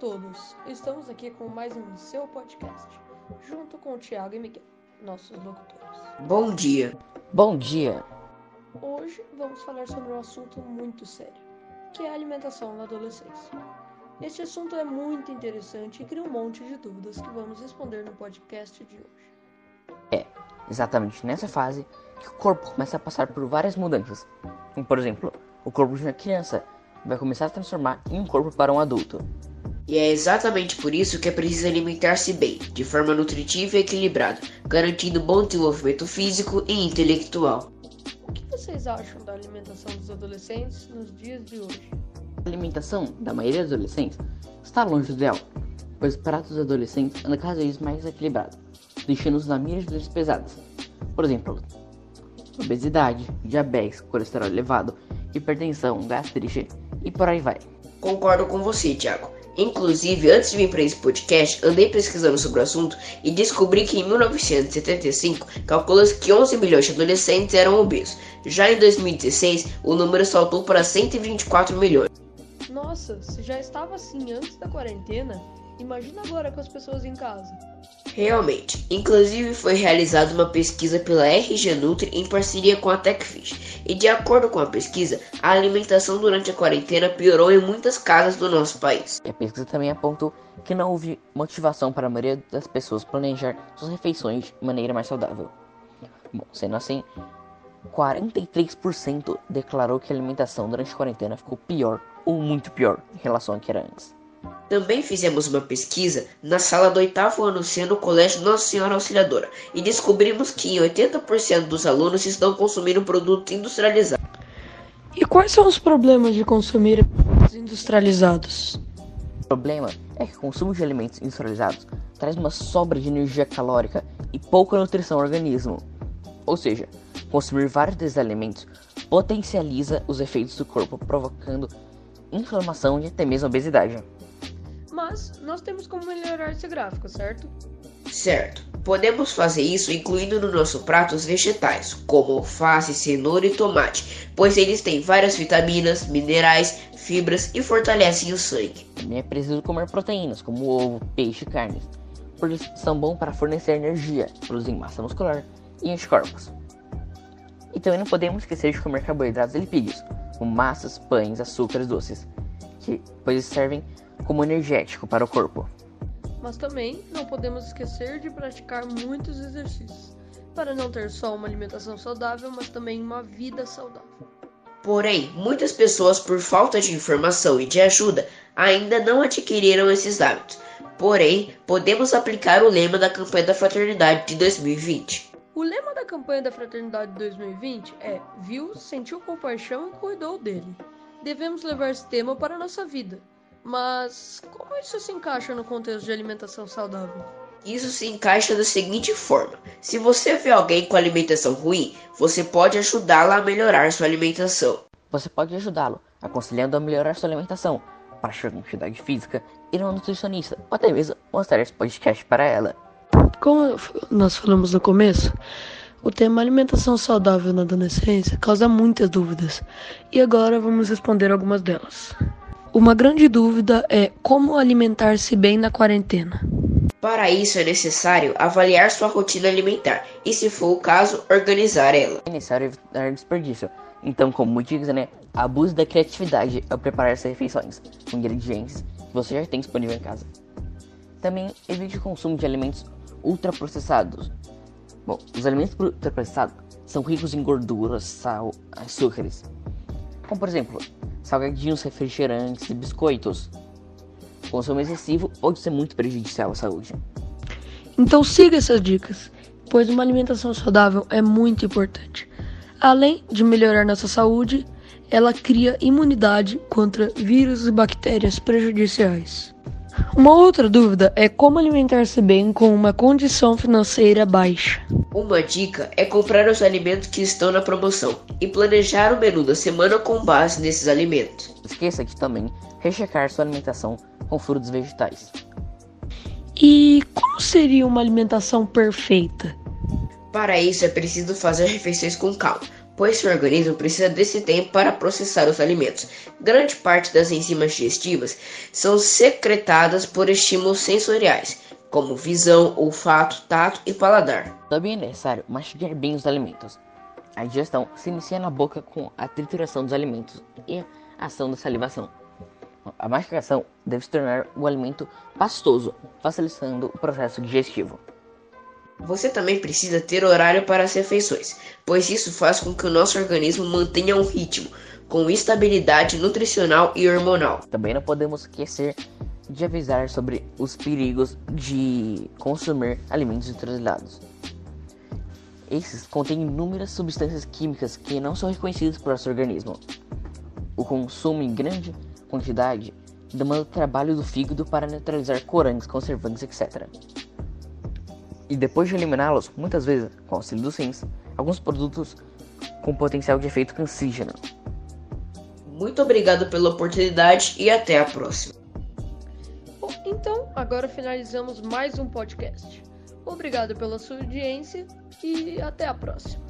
todos! Estamos aqui com mais um seu podcast, junto com o Thiago e Miguel, nossos locutores. Bom dia. Bom dia. Hoje vamos falar sobre um assunto muito sério, que é a alimentação na adolescência. Este assunto é muito interessante e cria um monte de dúvidas que vamos responder no podcast de hoje. É exatamente nessa fase que o corpo começa a passar por várias mudanças. Como, por exemplo, o corpo de uma criança vai começar a transformar em um corpo para um adulto. E é exatamente por isso que é preciso alimentar-se bem, de forma nutritiva e equilibrada, garantindo bom desenvolvimento físico e intelectual. O que vocês acham da alimentação dos adolescentes nos dias de hoje? A alimentação da maioria dos adolescentes está longe do ideal, pois o prato dos adolescentes anda cada vez mais equilibrado, deixando-os na mira de doenças pesadas. Por exemplo, obesidade, diabetes, colesterol elevado, hipertensão, gastrite e por aí vai. Concordo com você, Thiago. Inclusive, antes de vir para esse podcast, andei pesquisando sobre o assunto e descobri que em 1975 calcula-se que 11 milhões de adolescentes eram obesos. Já em 2016, o número saltou para 124 milhões. Nossa, se já estava assim antes da quarentena, imagina agora com as pessoas em casa. Realmente. Inclusive foi realizada uma pesquisa pela RG Nutri em parceria com a TechFish. E de acordo com a pesquisa, a alimentação durante a quarentena piorou em muitas casas do nosso país. E a pesquisa também apontou que não houve motivação para a maioria das pessoas planejar suas refeições de maneira mais saudável. Bom, sendo assim, 43% declarou que a alimentação durante a quarentena ficou pior ou muito pior em relação ao que era antes. Também fizemos uma pesquisa na sala do oitavo ano C no Colégio Nossa Senhora Auxiliadora e descobrimos que 80% dos alunos estão consumindo produtos industrializados. E quais são os problemas de consumir produtos industrializados? O problema é que o consumo de alimentos industrializados traz uma sobra de energia calórica e pouca nutrição ao organismo. Ou seja, consumir vários desses alimentos potencializa os efeitos do corpo, provocando inflamação e até mesmo obesidade. Mas nós temos como melhorar esse gráfico, certo? Certo. Podemos fazer isso incluindo no nosso prato os vegetais, como alface, cenoura e tomate, pois eles têm várias vitaminas, minerais, fibras e fortalecem o sangue. Também é preciso comer proteínas, como ovo, peixe e carnes, porque são bons para fornecer energia, produzir massa muscular e anticorpos. E também não podemos esquecer de comer carboidratos e lipídios, como massas, pães, açúcares doces, que, pois servem como energético para o corpo. Mas também não podemos esquecer de praticar muitos exercícios, para não ter só uma alimentação saudável, mas também uma vida saudável. Porém, muitas pessoas, por falta de informação e de ajuda, ainda não adquiriram esses hábitos. Porém, podemos aplicar o lema da campanha da fraternidade de 2020. O lema da campanha da fraternidade de 2020 é: Viu, sentiu compaixão e cuidou dele. Devemos levar esse tema para a nossa vida. Mas como isso se encaixa no contexto de alimentação saudável? Isso se encaixa da seguinte forma: se você vê alguém com alimentação ruim, você pode ajudá-la a melhorar sua alimentação. Você pode ajudá-lo aconselhando a melhorar sua alimentação, praticar atividade física, ir a um nutricionista ou até mesmo mostrar esse podcast para ela. Como nós falamos no começo, o tema alimentação saudável na adolescência causa muitas dúvidas e agora vamos responder algumas delas. Uma grande dúvida é como alimentar-se bem na quarentena. Para isso é necessário avaliar sua rotina alimentar e, se for o caso, organizar ela. É necessário evitar desperdício. Então, como diz, né? Abuse da criatividade ao preparar essas refeições com ingredientes que você já tem disponível em casa. Também evite o consumo de alimentos ultraprocessados. Bom, os alimentos ultraprocessados são ricos em gorduras, sal, açúcares. Como por exemplo, salgadinhos, refrigerantes e biscoitos. Consumo excessivo pode ser muito prejudicial à saúde. Então siga essas dicas, pois uma alimentação saudável é muito importante. Além de melhorar nossa saúde, ela cria imunidade contra vírus e bactérias prejudiciais. Uma outra dúvida é como alimentar-se bem com uma condição financeira baixa. Uma dica é comprar os alimentos que estão na promoção e planejar o menu da semana com base nesses alimentos. Esqueça de também rechecar sua alimentação com frutos e vegetais. E como seria uma alimentação perfeita? Para isso é preciso fazer refeições com calma, pois seu organismo precisa desse tempo para processar os alimentos. Grande parte das enzimas digestivas são secretadas por estímulos sensoriais, como visão, olfato, tato e paladar. Também é necessário mastigar bem os alimentos. A digestão se inicia na boca com a trituração dos alimentos e a ação da salivação. A mastigação deve se tornar o alimento pastoso, facilitando o processo digestivo. Você também precisa ter horário para as refeições, pois isso faz com que o nosso organismo mantenha um ritmo, com estabilidade nutricional e hormonal. Também não podemos esquecer de avisar sobre os perigos de consumir alimentos industrializados. Esses contêm inúmeras substâncias químicas que não são reconhecidas por nosso organismo. O consumo em grande quantidade demanda trabalho do fígado para neutralizar corantes, conservantes, etc. E depois de eliminá-los, muitas vezes com auxílio dos rins, alguns produtos com potencial de efeito cancerígeno. Muito obrigado pela oportunidade e até a próxima. Então, agora finalizamos mais um podcast. Obrigado pela sua audiência e até a próxima.